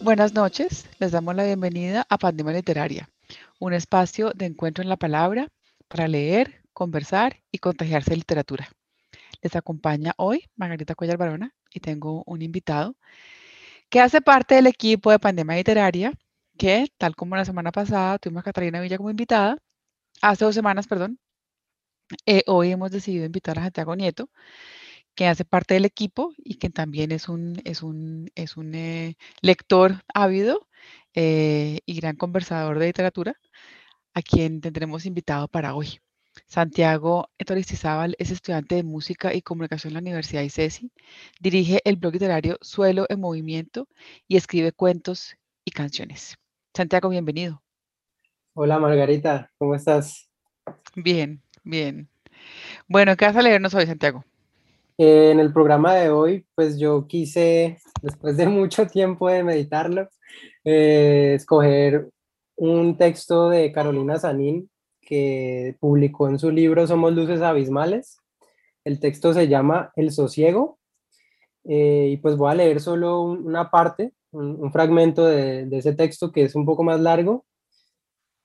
Buenas noches, les damos la bienvenida a Pandemia Literaria, un espacio de encuentro en la palabra para leer, conversar y contagiarse de literatura. Les acompaña hoy Margarita Cuellar Barona y tengo un invitado que hace parte del equipo de Pandemia Literaria, que tal como la semana pasada tuvimos a Catalina Villa como invitada, hace dos semanas, perdón, eh, hoy hemos decidido invitar a Santiago Nieto, que hace parte del equipo y que también es un, es un, es un eh, lector ávido eh, y gran conversador de literatura, a quien tendremos invitado para hoy. Santiago Toristizábal es estudiante de música y comunicación en la Universidad ICESI, dirige el blog literario Suelo en Movimiento y escribe cuentos y canciones. Santiago, bienvenido. Hola Margarita, ¿cómo estás? Bien, bien. Bueno, ¿qué vas a leernos hoy, Santiago? Eh, en el programa de hoy, pues yo quise, después de mucho tiempo de meditarlo, eh, escoger un texto de Carolina Sanín que publicó en su libro Somos Luces Abismales. El texto se llama El Sosiego eh, y pues voy a leer solo una parte, un, fragmento de, ese texto que es un poco más largo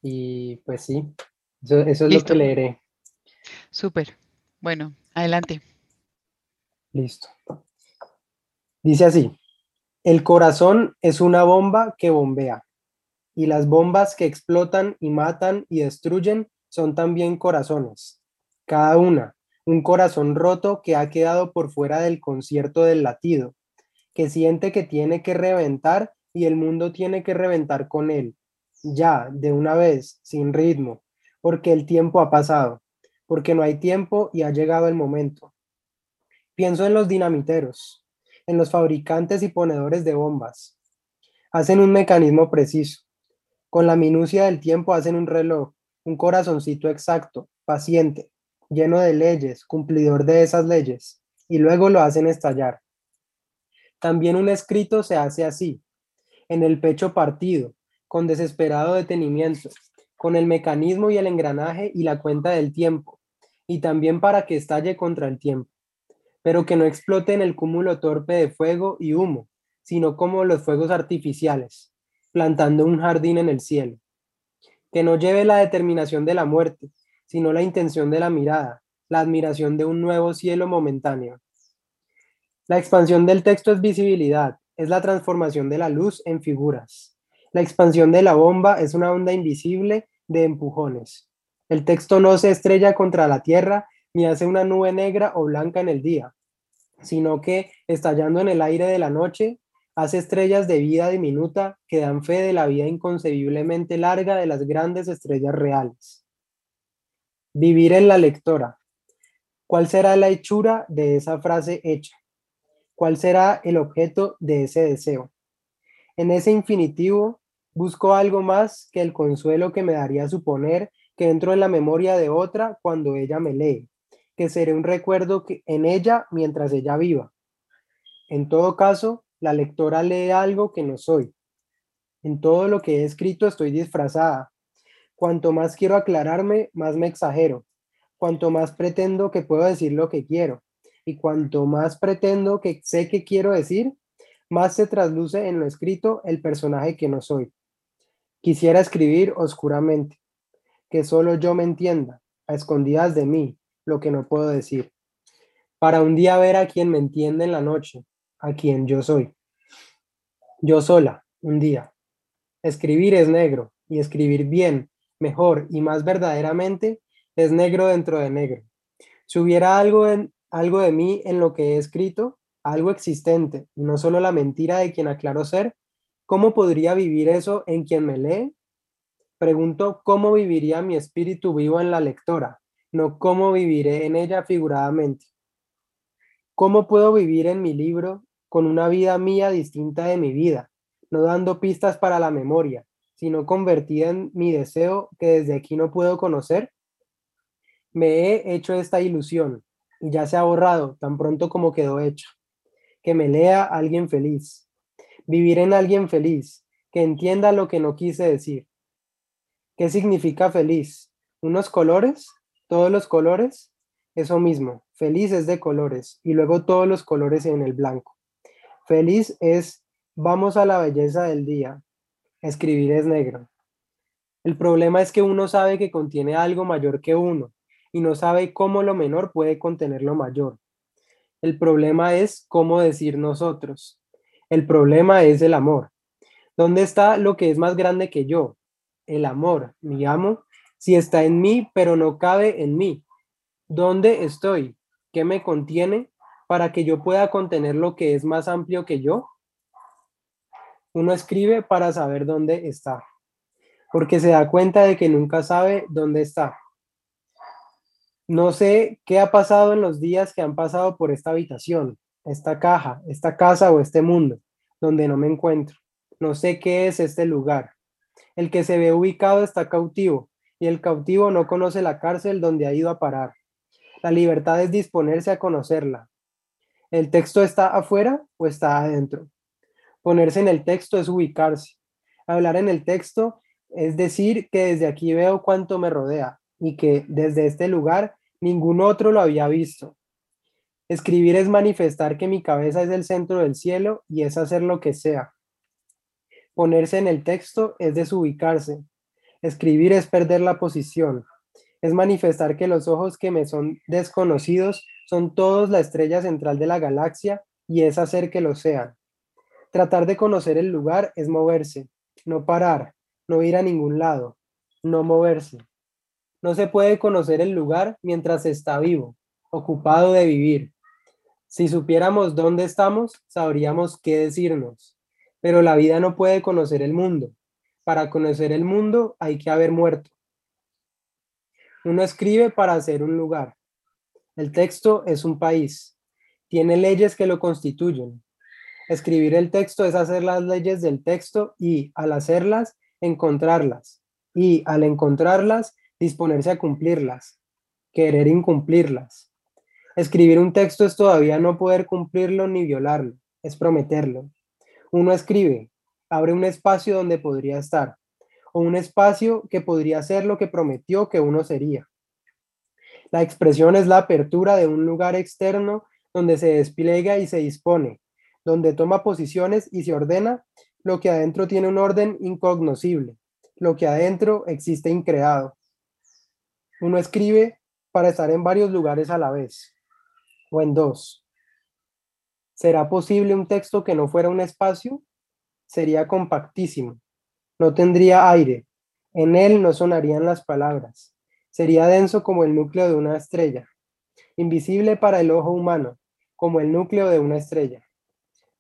y pues sí, eso, eso es lo que leeré. Súper. Bueno, adelante. Listo. Dice así, el corazón es una bomba que bombea y las bombas que explotan y matan y destruyen son también corazones. Cada una, un corazón roto que ha quedado por fuera del concierto del latido, que siente que tiene que reventar y el mundo tiene que reventar con él, ya, de una vez, sin ritmo, porque el tiempo ha pasado, porque no hay tiempo y ha llegado el momento Pienso en los dinamiteros, en los fabricantes y ponedores de bombas. Hacen un mecanismo preciso. Con la minucia del tiempo hacen un reloj, un corazoncito exacto, paciente, lleno de leyes, cumplidor de esas leyes, y luego lo hacen estallar. También un escrito se hace así, en el pecho partido, con desesperado detenimiento, con el mecanismo y el engranaje y la cuenta del tiempo, y también para que estalle contra el tiempo pero que no explote en el cúmulo torpe de fuego y humo, sino como los fuegos artificiales, plantando un jardín en el cielo. Que no lleve la determinación de la muerte, sino la intención de la mirada, la admiración de un nuevo cielo momentáneo. La expansión del texto es visibilidad, es la transformación de la luz en figuras. La expansión de la bomba es una onda invisible de empujones. El texto no se estrella contra la tierra, ni hace una nube negra o blanca en el día, sino que, estallando en el aire de la noche, hace estrellas de vida diminuta que dan fe de la vida inconcebiblemente larga de las grandes estrellas reales. Vivir en la lectora. ¿Cuál será la hechura de esa frase hecha? ¿Cuál será el objeto de ese deseo? En ese infinitivo busco algo más que el consuelo que me daría suponer que entro en la memoria de otra cuando ella me lee que seré un recuerdo que, en ella mientras ella viva. En todo caso, la lectora lee algo que no soy. En todo lo que he escrito estoy disfrazada. Cuanto más quiero aclararme, más me exagero. Cuanto más pretendo que puedo decir lo que quiero. Y cuanto más pretendo que sé que quiero decir, más se trasluce en lo escrito el personaje que no soy. Quisiera escribir oscuramente, que solo yo me entienda, a escondidas de mí, lo que no puedo decir, para un día ver a quien me entiende en la noche, a quien yo soy. Yo sola, un día. Escribir es negro, y escribir bien, mejor y más verdaderamente es negro dentro de negro. Si hubiera algo, en, algo de mí en lo que he escrito, algo existente, y no solo la mentira de quien aclaro ser, ¿cómo podría vivir eso en quien me lee? Pregunto cómo viviría mi espíritu vivo en la lectora, no cómo viviré en ella figuradamente. ¿Cómo puedo vivir en mi libro con una vida mía distinta de mi vida, no dando pistas para la memoria, sino convertida en mi deseo que desde aquí no puedo conocer? Me he hecho esta ilusión y ya se ha borrado tan pronto como quedó hecha. Que me lea alguien feliz. Vivir en alguien feliz, que entienda lo que no quise decir. ¿Qué significa feliz? ¿Unos colores? Todos los colores, eso mismo, Feliz es de colores y luego todos los colores en el blanco. Feliz es vamos a la belleza del día. Escribir es negro. El problema es que uno sabe que contiene algo mayor que uno y no sabe cómo lo menor puede contener lo mayor. El problema es cómo decir nosotros. El problema es el amor. ¿Dónde está lo que es más grande que yo? El amor, mi amo, si está en mí, pero no cabe en mí. ¿Dónde estoy? ¿Qué me contiene para que yo pueda contener lo que es más amplio que yo? Uno escribe para saber dónde está, porque se da cuenta de que nunca sabe dónde está. No sé qué ha pasado en los días que han pasado por esta habitación, esta caja, esta casa o este mundo, donde no me encuentro. No sé qué es este lugar. El que se ve ubicado está cautivo, y el cautivo no conoce la cárcel donde ha ido a parar. La libertad es disponerse a conocerla. ¿El texto está afuera o está adentro? Ponerse en el texto es ubicarse. Hablar en el texto es decir que desde aquí veo cuánto me rodea y que desde este lugar ningún otro lo había visto. Escribir es manifestar que mi cabeza es el centro del cielo y es hacer lo que sea. Ponerse en el texto es desubicarse. Escribir es perder la posición. Es manifestar que los ojos que me son desconocidos son todos la estrella central de la galaxia y es hacer que lo sean. Tratar de conocer el lugar es moverse, no parar, no ir a ningún lado, no moverse. No se puede conocer el lugar mientras está vivo, ocupado de vivir. Si supiéramos dónde estamos, sabríamos qué decirnos. Pero la vida no puede conocer el mundo. Para conocer el mundo hay que haber muerto. Uno escribe para hacer un lugar. El texto es un país. Tiene leyes que lo constituyen. Escribir el texto es hacer las leyes del texto y, al hacerlas, encontrarlas. Y, al encontrarlas, disponerse a cumplirlas, querer incumplirlas. Escribir un texto es todavía no poder cumplirlo ni violarlo, es prometerlo. Uno escribe, abre un espacio donde podría estar, o un espacio que podría ser lo que prometió que uno sería. La expresión es la apertura de un lugar externo donde se despliega y se dispone, donde toma posiciones y se ordena lo que adentro tiene un orden incognoscible, lo que adentro existe increado. Uno escribe para estar en varios lugares a la vez, o en dos. ¿Será posible un texto que no fuera un espacio? Sería compactísimo, no tendría aire, en él no sonarían las palabras, sería denso como el núcleo de una estrella, invisible para el ojo humano, como el núcleo de una estrella,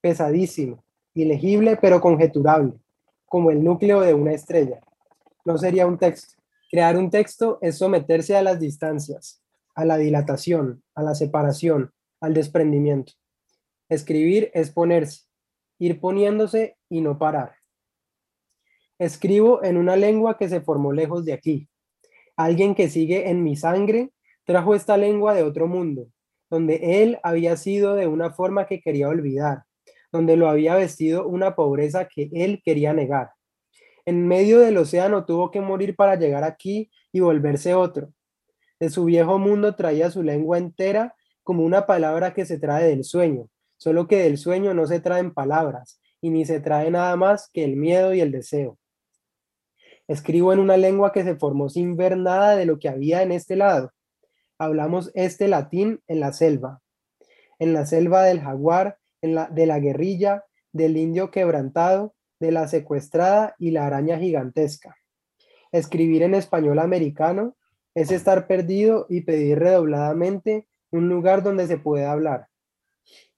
pesadísimo, ilegible pero conjeturable, como el núcleo de una estrella. No sería un texto, Crear un texto es someterse a las distancias, a la dilatación, a la separación, al desprendimiento. Escribir es ponerse, ir poniéndose y no parar. Escribo en una lengua que se formó lejos de aquí. Alguien que sigue en mi sangre trajo esta lengua de otro mundo, donde él había sido de una forma que quería olvidar, donde lo había vestido una pobreza que él quería negar en medio del océano tuvo que morir para llegar aquí y volverse otro. De su viejo mundo traía su lengua entera como una palabra que se trae del sueño, solo que del sueño no se traen palabras y ni se trae nada más que el miedo y el deseo. Escribo en una lengua que se formó sin ver nada de lo que había en este lado. Hablamos este latín en la selva, en la selva del jaguar, en la, de la guerrilla, del indio quebrantado, de la secuestrada y la araña gigantesca. Escribir en español americano es estar perdido y pedir redobladamente un lugar donde se pueda hablar.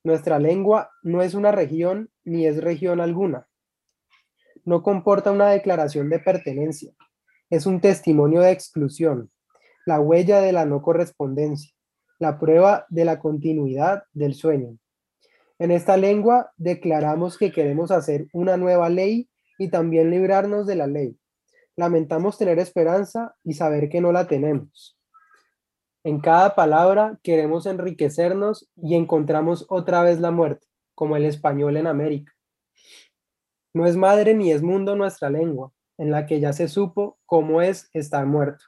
Nuestra lengua no es una región ni es región alguna. No comporta una declaración de pertenencia. Es un testimonio de exclusión, la huella de la no correspondencia, la prueba de la continuidad del sueño. En esta lengua declaramos que queremos hacer una nueva ley y también librarnos de la ley. Lamentamos tener esperanza y saber que no la tenemos. En cada palabra queremos enriquecernos y encontramos otra vez la muerte, como el español en América. No es madre ni es mundo nuestra lengua, en la que ya se supo cómo es estar muerto.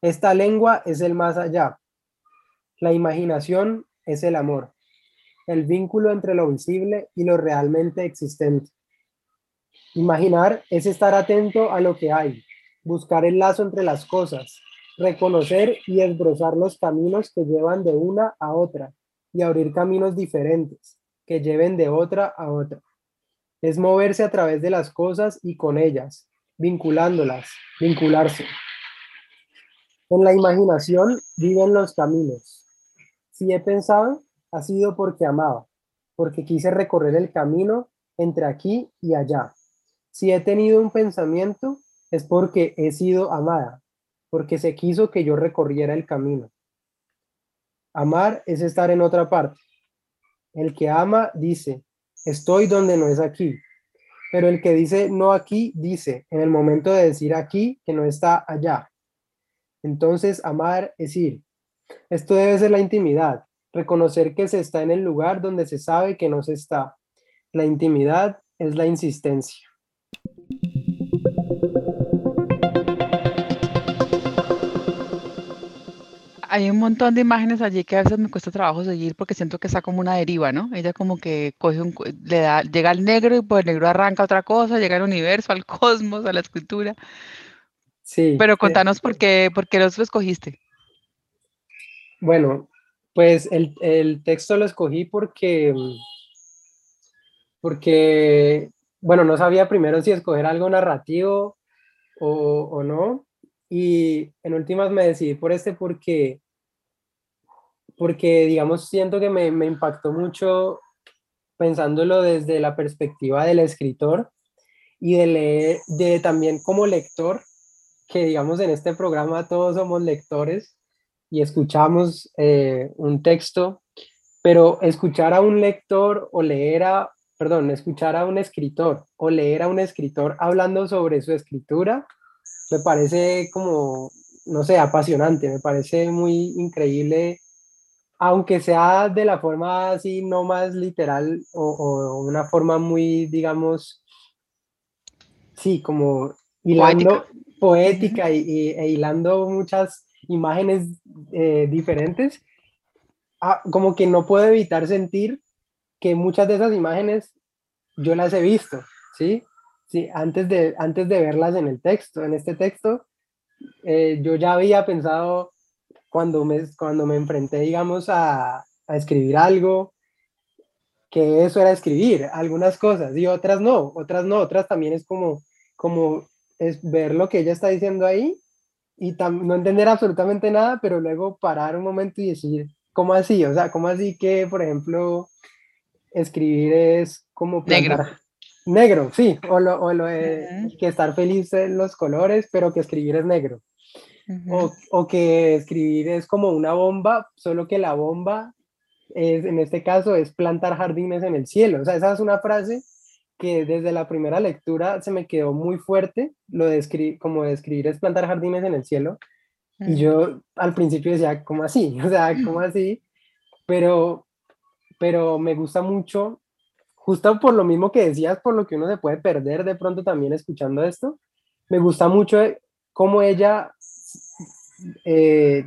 Esta lengua es el más allá. La imaginación es el amor, el vínculo entre lo visible y lo realmente existente. Imaginar es estar atento a lo que hay, buscar el lazo entre las cosas, reconocer y esbrozar los caminos que llevan de una a otra y abrir caminos diferentes que lleven de otra a otra. Es moverse a través de las cosas y con ellas, vinculándolas, vincularse. En la imaginación viven los caminos. Si he pensado, ha sido porque amaba, porque quise recorrer el camino entre aquí y allá. Si he tenido un pensamiento, es porque he sido amada, porque se quiso que yo recorriera el camino. Amar es estar en otra parte. El que ama dice, estoy donde no es aquí. Pero el que dice no aquí, dice en el momento de decir aquí que no está allá. Entonces, amar es ir. Esto debe ser la intimidad, reconocer que se está en el lugar donde se sabe que no se está. La intimidad es la insistencia. Hay un montón de imágenes allí que a veces me cuesta trabajo seguir porque siento que está como una deriva, ¿no? Ella como que coge un, le da, llega al negro y por el negro arranca otra cosa, llega al universo, al cosmos, a la escritura. Sí. Pero contanos por qué, por qué los escogiste. Bueno, pues el, el, texto lo escogí porque, porque, bueno, no sabía primero si escoger algo narrativo o, o no. Y en últimas me decidí por este porque porque, digamos, siento que me, me impactó mucho pensándolo desde la perspectiva del escritor y de leer, de también como lector, que digamos en este programa todos somos lectores y escuchamos eh, un texto, pero escuchar a un lector o leer a, perdón, escuchar a un escritor o leer a un escritor hablando sobre su escritura, me parece como, no sé, apasionante, me parece muy increíble aunque sea de la forma así, no más literal o, una forma muy, digamos, sí, como hilando poética, y, e hilando muchas imágenes eh, diferentes, ah, como que no puedo evitar sentir que muchas de esas imágenes yo las he visto, ¿sí? Sí, antes de, antes de verlas en el texto, en este texto, eh, yo ya había pensado cuando me, cuando me enfrenté, digamos, a, a escribir algo, que eso era escribir algunas cosas y otras no, otras no, otras también es como, como es ver lo que ella está diciendo ahí y no entender absolutamente nada, pero luego parar un momento y decir, ¿cómo así? O sea, ¿cómo así que, por ejemplo, escribir es como negro? Negro, sí, o lo, o lo que estar feliz en los colores, pero que escribir es negro o, que escribir es como una bomba, solo que la bomba es, en este caso es plantar jardines en el cielo. O sea, esa es una frase que desde la primera lectura se me quedó muy fuerte, lo de como de escribir es plantar jardines en el cielo. Y yo al principio decía, ¿cómo así? O sea, ¿cómo así? Pero, pero me gusta mucho, justo por lo mismo que decías, por lo que uno se puede perder de pronto también escuchando esto, me gusta mucho cómo ella eh,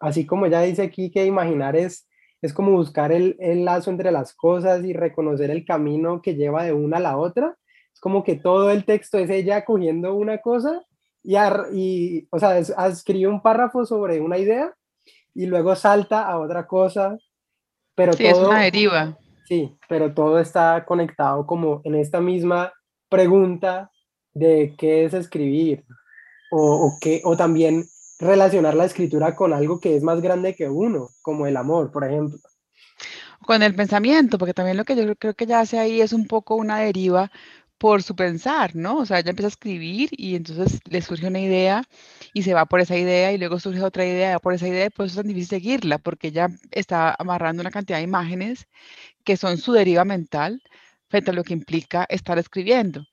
así como ya dice aquí que imaginar es, es como buscar el, lazo entre las cosas y reconocer el camino que lleva de una a la otra. Es como que todo el texto es ella cogiendo una cosa y, y o sea, escribe un párrafo sobre una idea y luego salta a otra cosa. Pero sí, es una deriva. Sí, pero todo está conectado como en esta misma pregunta de qué es escribir o, o, qué, o también relacionar la escritura con algo que es más grande que uno, como el amor, por ejemplo. Con el pensamiento, porque también lo que yo creo que ya hace ahí es un poco una deriva por su pensar, ¿no? O sea, ella empieza a escribir y entonces le surge una idea y se va por esa idea y luego surge otra idea va por esa idea, pues es tan difícil seguirla porque ella está amarrando una cantidad de imágenes que son su deriva mental frente a lo que implica estar escribiendo.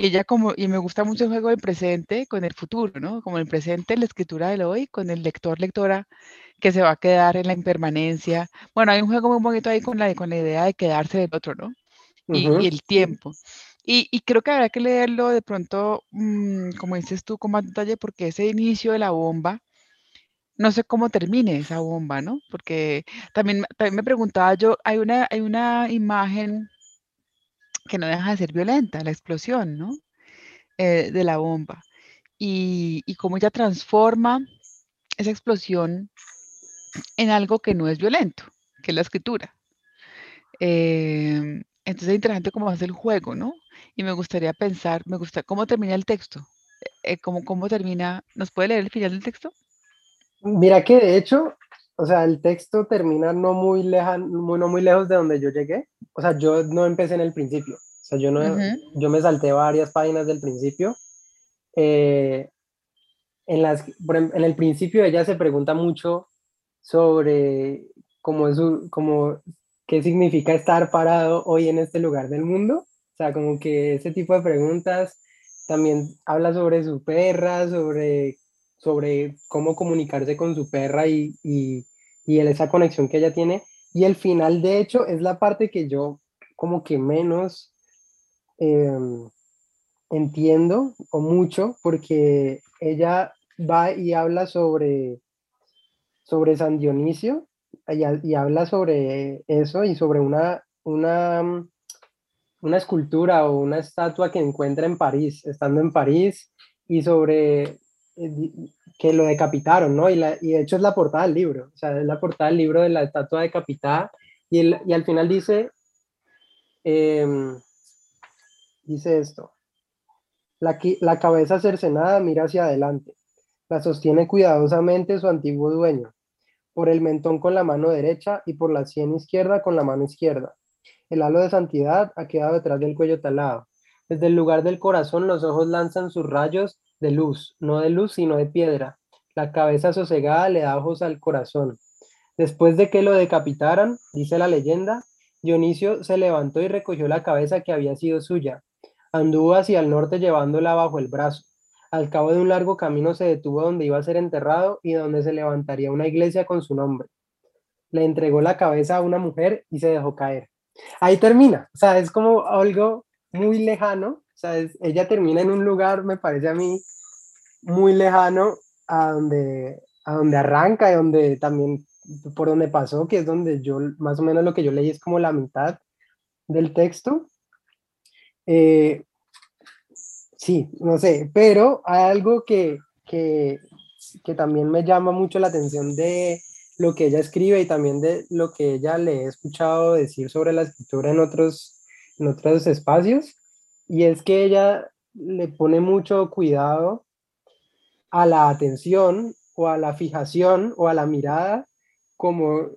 Y ella como, y me gusta mucho el juego del presente con el futuro, ¿no? Como el presente, la escritura del hoy, con el lector, lectora, que se va a quedar en la impermanencia. Bueno, hay un juego muy bonito ahí con la, con la idea de quedarse del otro, ¿no? Y, el tiempo. Y, y, creo que habrá que leerlo de pronto, mm, como dices tú, con más detalle, porque ese inicio de la bomba no sé cómo termine esa bomba, ¿no? Porque también, también me preguntaba yo, hay una, hay una imagen que no deja de ser violenta, la explosión, ¿no? Eh, de la bomba. Y, y cómo ella transforma esa explosión en algo que no es violento, que es la escritura. Em, entonces es interesante cómo hace el juego, ¿no? Y me gustaría pensar, me gusta cómo termina el texto. Eh, cómo, cómo termina, ¿nos puede leer el final del texto? Mira que de hecho, o sea, el texto termina no muy, lejano, muy, no muy lejos de donde yo llegué. O sea, yo no empecé en el principio. O sea, yo, no, yo me salté varias páginas del principio. Eh, en, las, en el principio ella se pregunta mucho sobre cómo es como qué significa estar parado hoy en este lugar del mundo. O sea, como que ese tipo de preguntas también habla sobre su perra, sobre sobre cómo comunicarse con su perra y, y, esa conexión que ella tiene. Y el final, de hecho, es la parte que yo como que menos em, entiendo o mucho, porque ella va y habla sobre, sobre San Dionisio y, habla sobre eso y sobre una, una, una escultura o una estatua que encuentra en París, estando en París, y sobre que lo decapitaron, ¿no? Y, la, y, de hecho es la portada del libro, o sea, es la portada del libro de la estatua decapitada, y, el, y al final dice, em, dice esto, la, la cabeza cercenada mira hacia adelante, la sostiene cuidadosamente su antiguo dueño, por el mentón con la mano derecha y por la sien izquierda con la mano izquierda. El halo de santidad ha quedado detrás del cuello talado. Desde el lugar del corazón los ojos lanzan sus rayos de luz, no de luz, sino de piedra. La cabeza sosegada le da ojos al corazón. Después de que lo decapitaran, dice la leyenda, Dionisio se levantó y recogió la cabeza que había sido suya. Anduvo hacia el norte llevándola bajo el brazo. Al cabo de un largo camino se detuvo donde iba a ser enterrado y donde se levantaría una iglesia con su nombre. Le entregó la cabeza a una mujer y se dejó caer. Ahí termina. O sea, es como algo muy lejano, sea, ella termina en un lugar, me parece a mí, muy lejano a donde, a donde arranca y donde también, por donde pasó, que es donde yo, más o menos lo que yo leí es como la mitad del texto. Eh, sí, no sé, pero hay algo que, que, que también me llama mucho la atención de lo que ella escribe y también de lo que ella le he escuchado decir sobre la escritura en otros, en otros espacios, y es que ella le pone mucho cuidado a la atención o a la fijación o a la mirada como,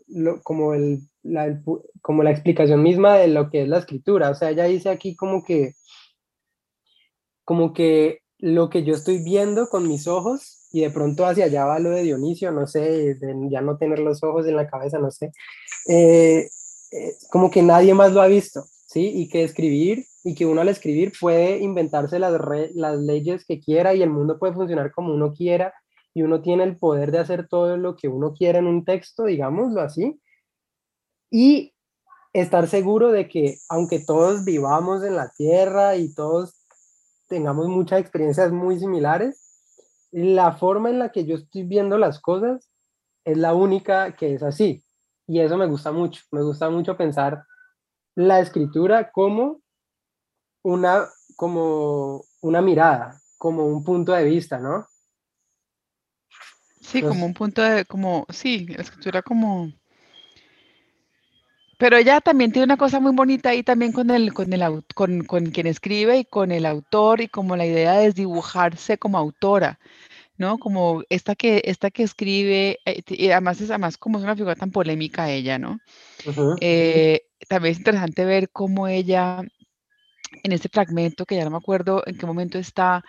como, el, la, como la explicación misma de lo que es la escritura. O sea, ella dice aquí como que, como que lo que yo estoy viendo con mis ojos y de pronto hacia allá va lo de Dionisio, no sé, ya no tener los ojos en la cabeza, no sé, eh, eh, como que nadie más lo ha visto, ¿sí? Y que escribir y que uno al escribir puede inventarse las, las leyes que quiera y el mundo puede funcionar como uno quiera y uno tiene el poder de hacer todo lo que uno quiera en un texto, digámoslo así, y estar seguro de que aunque todos vivamos en la tierra y todos tengamos muchas experiencias muy similares, la forma en la que yo estoy viendo las cosas es la única que es así. Y eso me gusta mucho, me gusta mucho pensar la escritura como una, como una mirada, como un punto de vista, ¿no? Sí, como un punto de, como, sí, la escritura como... Pero ella también tiene una cosa muy bonita ahí también con el, con el con, con quien escribe y con el autor y como la idea de desdibujarse como autora, ¿no? Como esta que, esta que escribe, eh, y además es además como es una figura tan polémica ella, ¿no? Eh, también es interesante ver cómo ella en este fragmento, que ya no me acuerdo en qué momento está,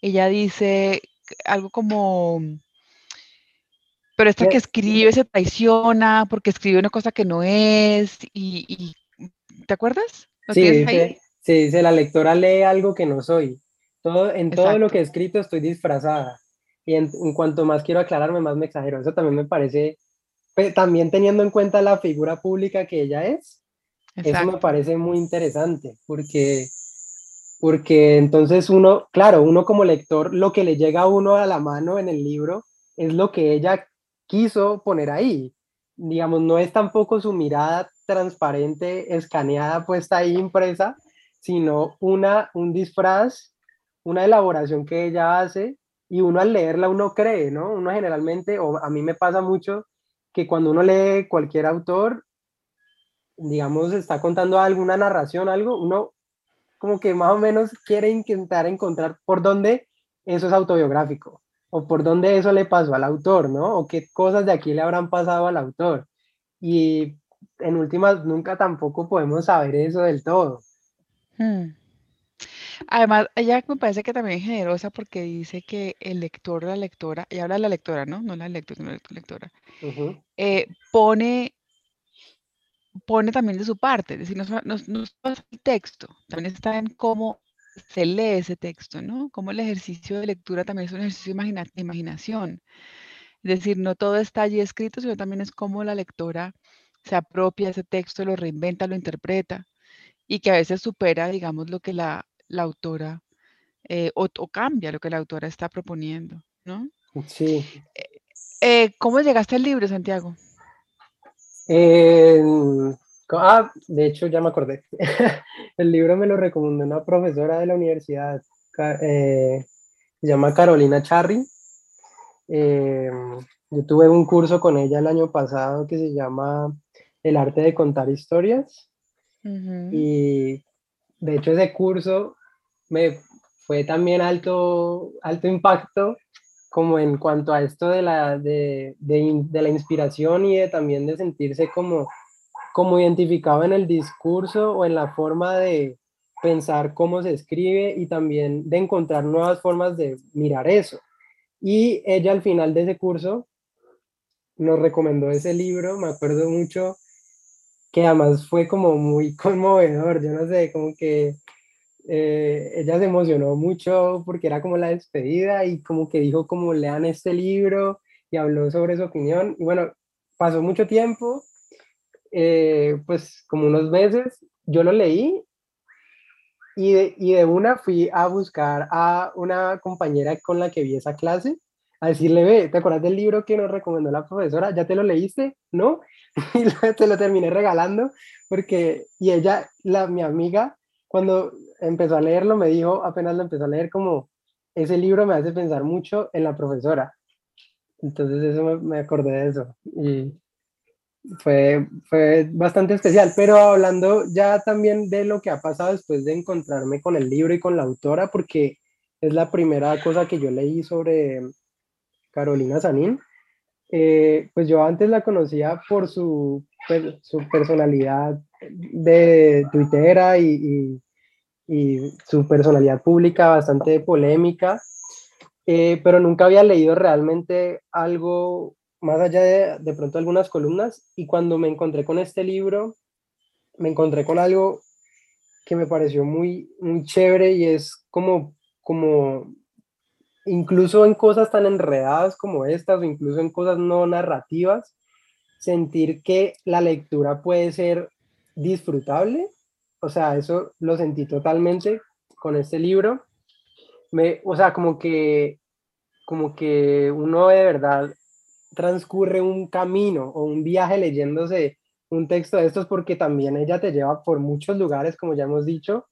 ella dice algo como, pero esta que escribe se traiciona porque escribe una cosa que no es, y, ¿te acuerdas? sí, dice, dice, la lectora lee algo que no soy. Todo, en todo lo que he escrito estoy disfrazada. Y en, cuanto más quiero aclararme, más me exagero. Eso también me parece, también teniendo en cuenta la figura pública que ella es, eso me parece muy interesante, porque porque entonces uno, claro, uno como lector, lo que le llega a uno a la mano en el libro es lo que ella quiso poner ahí. Digamos, no es tampoco su mirada transparente, escaneada, puesta ahí impresa, sino una, un disfraz, una elaboración que ella hace y uno al leerla uno cree, ¿no? Uno generalmente, o a mí me pasa mucho, que cuando uno lee cualquier autor, digamos, está contando alguna narración, algo, uno como que más o menos quiere intentar encontrar por dónde eso es autobiográfico o por dónde eso le pasó al autor, ¿no? O qué cosas de aquí le habrán pasado al autor. Y en últimas, nunca tampoco podemos saber eso del todo. Hmm. Además, ella me parece que también es generosa porque dice que el lector, la lectora, y habla de la lectora, ¿no? No la lectora, sino la lectora, eh, pone, pone también de su parte, es decir, no, no, no es el texto, también está en cómo se lee ese texto, ¿no? Como el ejercicio de lectura también es un ejercicio de imaginación. Es decir, no todo está allí escrito, sino también es cómo la lectora se apropia ese texto, lo reinventa, lo interpreta y que a veces supera, digamos, lo que la, autora eh, o, cambia lo que la autora está proponiendo, ¿no? Sí. Eh, eh, ¿Cómo llegaste al libro, Santiago? Ah, de hecho, ya me acordé. el libro me lo recomendó una profesora de la universidad, eh, se llama Carolina Charry. Eh, yo tuve un curso con ella el año pasado que se llama El arte de contar historias. Y de hecho ese curso me fue también alto, alto impacto como en cuanto a esto de la, de, de, de la inspiración y también de sentirse como como identificado en el discurso o en la forma de pensar cómo se escribe y también de encontrar nuevas formas de mirar eso. Y ella al final de ese curso nos recomendó ese libro, me acuerdo mucho, que además fue como muy conmovedor, yo no sé, como que eh, ella se emocionó mucho porque era como la despedida y como que dijo como lean este libro y habló sobre su opinión. Y bueno, pasó mucho tiempo eh, pues como unos meses, yo lo leí y de, y de, una fui a buscar a una compañera con la que vi esa clase, a decirle, ve, ¿te acuerdas del libro que nos recomendó la profesora? ¿Ya te lo leíste? ¿No? Y te lo terminé regalando porque, y ella, la, mi amiga, cuando empezó a leerlo, me dijo, apenas lo empezó a leer, como, ese libro me hace pensar mucho en la profesora. Entonces eso me, me acordé de eso. Y, fue, fue bastante especial, pero hablando ya también de lo que ha pasado después de encontrarme con el libro y con la autora, porque es la primera cosa que yo leí sobre Carolina Sanín. Eh, pues yo antes la conocía por su, su personalidad de tuitera y, y, y, su personalidad pública bastante polémica, eh, pero nunca había leído realmente algo más allá de, de pronto algunas columnas, y cuando me encontré con este libro, me encontré con algo que me pareció muy, muy chévere y es como, como, incluso en cosas tan enredadas como estas, o incluso en cosas no narrativas, sentir que la lectura puede ser disfrutable. O sea, eso lo sentí totalmente con este libro. Me, o sea, como que, como que uno de verdad transcurre un camino o un viaje leyéndose un texto de estos porque también ella te lleva por muchos lugares, como ya hemos dicho.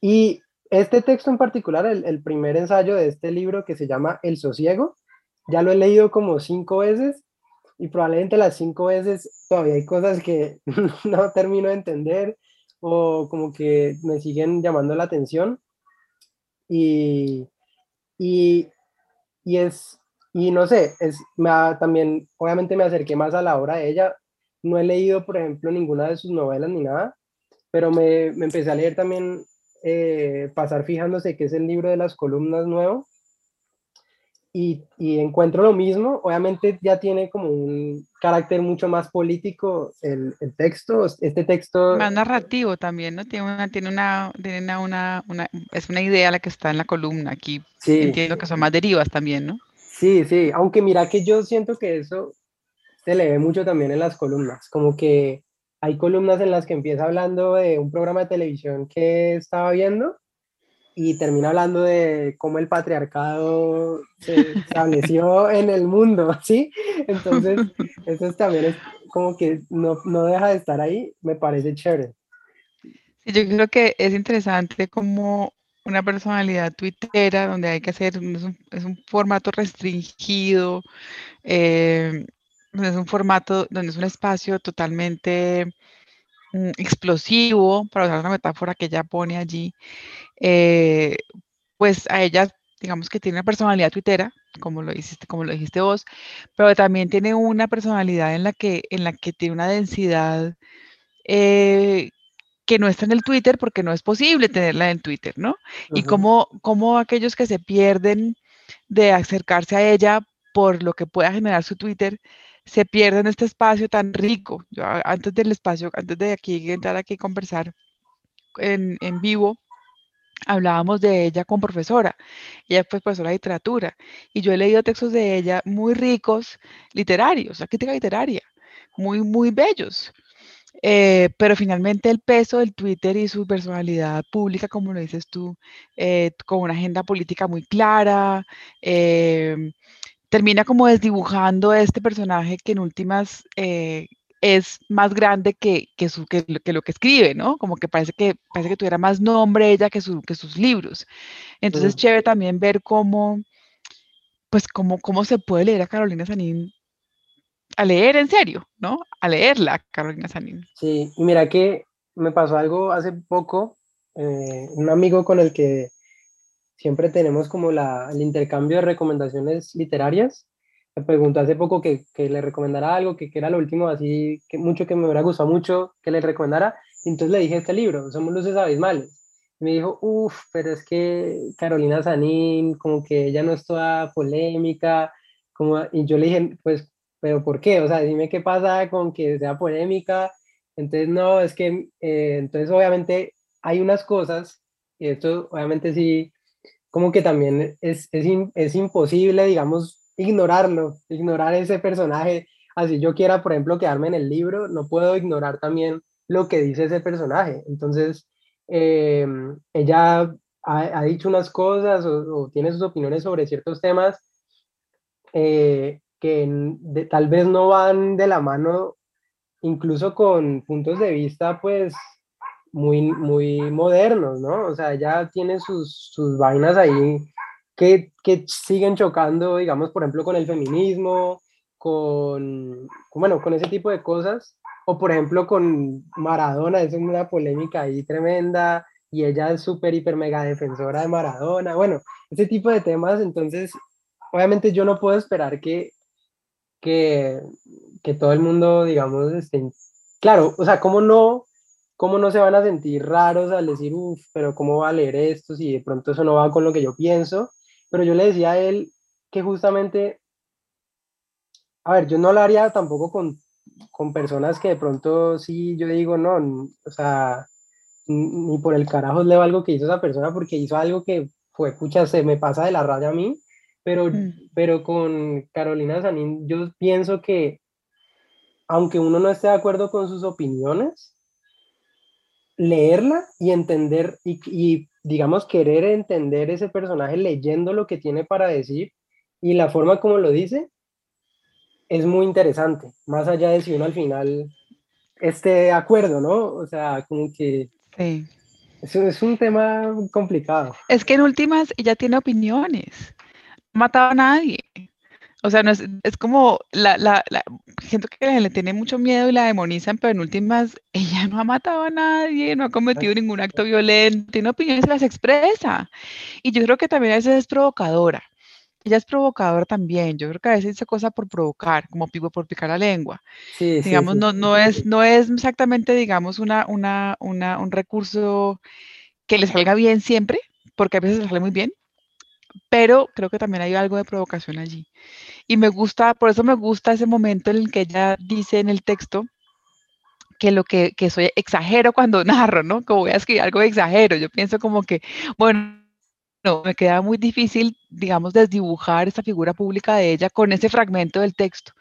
Y este texto en particular, el, primer ensayo de este libro que se llama El sosiego, ya lo he leído como cinco veces y probablemente las cinco veces todavía hay cosas que no termino de entender o como que me siguen llamando la atención. Y, y, y es y no sé, es, me también, obviamente me acerqué más a la obra de ella. No he leído, por ejemplo, ninguna de sus novelas ni nada, pero me, me empecé a leer también, eh, pasar fijándose que es el libro de las columnas nuevo. Y, y, encuentro lo mismo. Obviamente ya tiene como un carácter mucho más político el, el, texto. Este texto... Más narrativo también, ¿no? Tiene una, tiene una, tiene una, una, es una idea la que está en la columna. Aquí sí. entiendo que son más derivas también, ¿no? Sí, sí, aunque mira que yo siento que eso se le ve mucho también en las columnas, como que hay columnas en las que empieza hablando de un programa de televisión que estaba viendo y termina hablando de cómo el patriarcado se estableció en el mundo, ¿sí? Entonces, eso también es como que no, no deja de estar ahí, me parece chévere. Sí, yo creo que es interesante como una personalidad twittera donde hay que hacer, es un, es un formato restringido, eh, es un formato donde es un espacio totalmente explosivo, para usar una metáfora que ella pone allí, eh, pues a ella, digamos que tiene una personalidad twittera, como lo dijiste, como lo dijiste vos, pero también tiene una personalidad en la que, en la que tiene una densidad eh, que no está en el Twitter porque no es posible tenerla en Twitter, ¿no? Y como, como aquellos que se pierden de acercarse a ella por lo que pueda generar su Twitter, se pierden este espacio tan rico. Antes del espacio, antes de aquí entrar aquí a conversar en, en vivo, hablábamos de ella con profesora. Ella fue profesora de literatura y yo he leído textos de ella muy ricos, literarios, la crítica literaria, muy, muy bellos. Eh, pero finalmente el peso del Twitter y su personalidad pública, como lo dices tú, eh, con una agenda política muy clara, eh, termina como desdibujando este personaje que en últimas es más grande que, que, su, que, lo que escribe, ¿no? Como que parece que, parece que tuviera más nombre ella que, su, que sus libros. Entonces, chévere también ver cómo, pues, cómo, cómo se puede leer a Carolina Sanín a leer en serio, ¿no? A leerla, Carolina Sanín. Sí, y mira que me pasó algo hace poco, eh, un amigo con el que siempre tenemos como la, el intercambio de recomendaciones literarias, me preguntó hace poco que, que le recomendara algo, que, que, era lo último así, que mucho que me hubiera gustado mucho que le recomendara, y entonces le dije este libro, Somos Luces Abismales. Y me dijo, uff, pero es que Carolina Sanín, como que ella no es toda polémica, como, y yo le dije, pues pero ¿por qué? O sea, dime qué pasa con que sea polémica. Entonces, no, es que, eh, entonces obviamente hay unas cosas, y esto obviamente sí, como que también es, es, es imposible, digamos, ignorarlo, ignorar ese personaje. Así yo quiera, por ejemplo, quedarme en el libro, no puedo ignorar también lo que dice ese personaje. Entonces, eh, ella ha, dicho unas cosas o, o, tiene sus opiniones sobre ciertos temas eh, que tal vez no van de la mano incluso con puntos de vista pues muy, muy modernos, ¿no? O sea, ya tiene sus, sus vainas ahí que, que, siguen chocando, digamos, por ejemplo, con el feminismo, con, bueno, con ese tipo de cosas, o por ejemplo con Maradona, es una polémica ahí tremenda, y ella es súper, hiper, mega defensora de Maradona, bueno, ese tipo de temas, entonces, obviamente yo no puedo esperar que que, que todo el mundo, digamos, esté... Claro, o sea, ¿cómo no, cómo no se van a sentir raros al decir, uff, pero ¿cómo va a leer esto si de pronto eso no va con lo que yo pienso? Pero yo le decía a él que justamente, a ver, yo no lo haría tampoco con, con personas que de pronto sí, yo digo, no, o sea, ni por el carajo le algo que hizo esa persona porque hizo algo que fue, pucha, se me pasa de la raya a mí, pero, mm. pero con Carolina Sanín yo pienso que aunque uno no esté de acuerdo con sus opiniones, leerla y entender y, y, digamos querer entender ese personaje leyendo lo que tiene para decir y la forma como lo dice es muy interesante, más allá de si uno al final esté de acuerdo, ¿no? O sea, como que sí. eso es un tema complicado. Es que en últimas ella tiene opiniones matado a nadie. O sea, no es, es como la, la, la, gente que le tiene mucho miedo y la demonizan, pero en últimas, ella no ha matado a nadie, no ha cometido ningún acto violento, tiene opiniones, las expresa. Y yo creo que también a veces es provocadora. Ella es provocadora también. Yo creo que a veces dice cosas por provocar, como pico por picar la lengua. Sí, digamos, sí, sí. No, no, es, no es exactamente, digamos, una, una, una, un recurso que le salga bien siempre, porque a veces le sale muy bien, pero creo que también hay algo de provocación allí. Y me gusta, por eso me gusta ese momento en el que ella dice en el texto que lo que, que soy exagero cuando narro, ¿no? Como voy a escribir algo exagero. Yo pienso como que, bueno, no, me queda muy difícil, digamos, desdibujar esa figura pública de ella con ese fragmento del texto.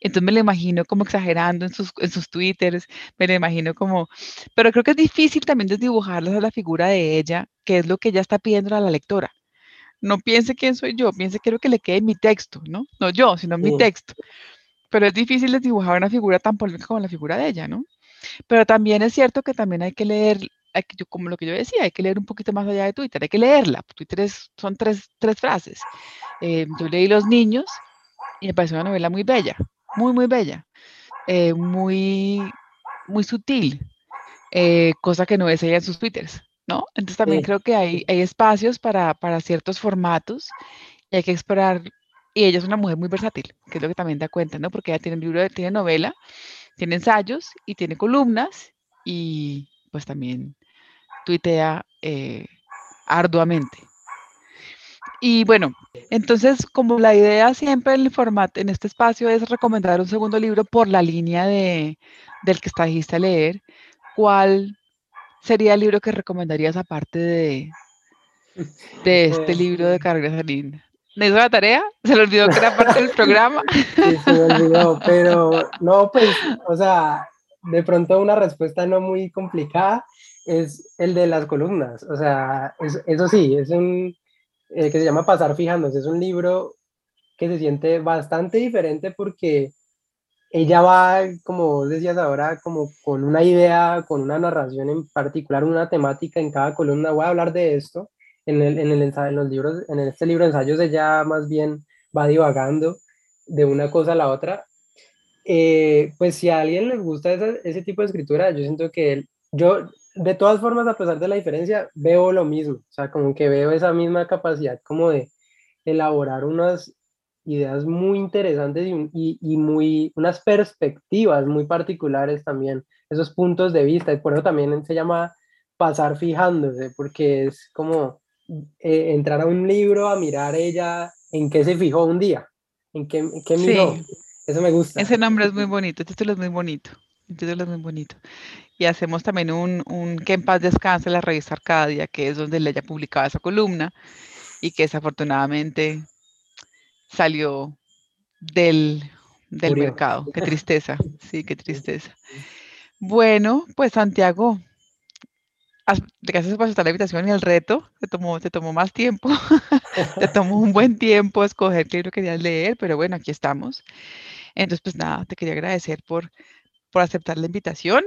Entonces me lo imagino como exagerando en sus, en sus twitters, me lo imagino como, pero creo que es difícil también desdibujarla a la figura de ella, que es lo que ella está pidiendo a la lectora. No piense quién soy yo, piense quiero que le quede mi texto, ¿no? No yo, sino mi texto. Pero es difícil desdibujar una figura tan polémica como la figura de ella, ¿no? Pero también es cierto que también hay que leer como lo que yo decía, hay que leer un poquito más allá de Twitter, hay que leerla. Twitter son tres, tres frases. Eh, yo leí Los Niños y me pareció una novela muy bella, muy, muy bella, eh, muy, muy sutil, eh, cosa que no ella en sus Twitters, ¿no? Entonces también creo que hay, hay espacios para, para, ciertos formatos y hay que esperar. Y ella es una mujer muy versátil, que es lo que también da cuenta, ¿no? Porque ella tiene libro, tiene novela, tiene ensayos y tiene columnas y pues también tuitea eh, arduamente. Y bueno, entonces como la idea siempre en el formato, en este espacio es recomendar un segundo libro por la línea de, del que dijiste a leer, ¿cuál sería el libro que recomendarías aparte de, de este eh, libro de Carolina Salín? ¿Me hizo la tarea? ¿Se le olvidó que era parte del programa? Sí, se me olvidó, pero no, pues, o sea, de pronto una respuesta no muy complicada es el de las columnas. O sea, eso sí, es un eh, que se llama Pasar fijándose. Es un libro que se siente bastante diferente porque ella va, como decías ahora, como con una idea, con una narración en particular, una temática en cada columna. Voy a hablar de esto. En, el, en, el ensayo, en los libros, en este libro de ensayos ella más bien va divagando de una cosa a la otra. Eh, pues si a alguien les gusta ese, ese tipo de escritura, yo siento que yo de todas formas, a pesar de la diferencia, veo lo mismo, o sea, como que veo esa misma capacidad como de elaborar unas ideas muy interesantes y, y, muy, unas perspectivas muy particulares también, esos puntos de vista, y por eso también se llama pasar fijándose, porque es como eh, entrar a un libro a mirar ella en qué se fijó un día, en qué, qué miró. Eso me gusta. Ese nombre es muy bonito, este título es muy bonito. El título es muy bonito y hacemos también un, un que en paz descanse la revista Arcadia, que es donde ella publicaba esa columna y que desafortunadamente salió del, del mercado. Qué tristeza, sí, qué tristeza. Bueno, pues Santiago, gracias por aceptar la invitación y el reto. Te tomó, te tomó más tiempo, te tomó un buen tiempo escoger qué libro querías leer, pero bueno, aquí estamos. Entonces, pues nada, te quería agradecer por, por aceptar la invitación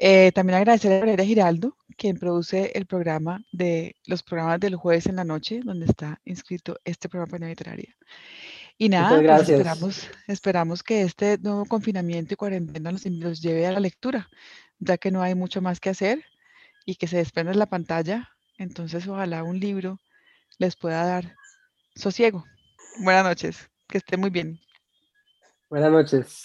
eh, también agradecer a Valeria Giraldo, quien produce el programa de los programas del jueves en la noche, donde está inscrito este programa de literaria. Y nada, pues esperamos, esperamos que este nuevo confinamiento y cuarentena los, los, lleve a la lectura, ya que no hay mucho más que hacer y que se desprenda la pantalla. Entonces, ojalá un libro les pueda dar sosiego. Buenas noches, que esté muy bien. Buenas noches.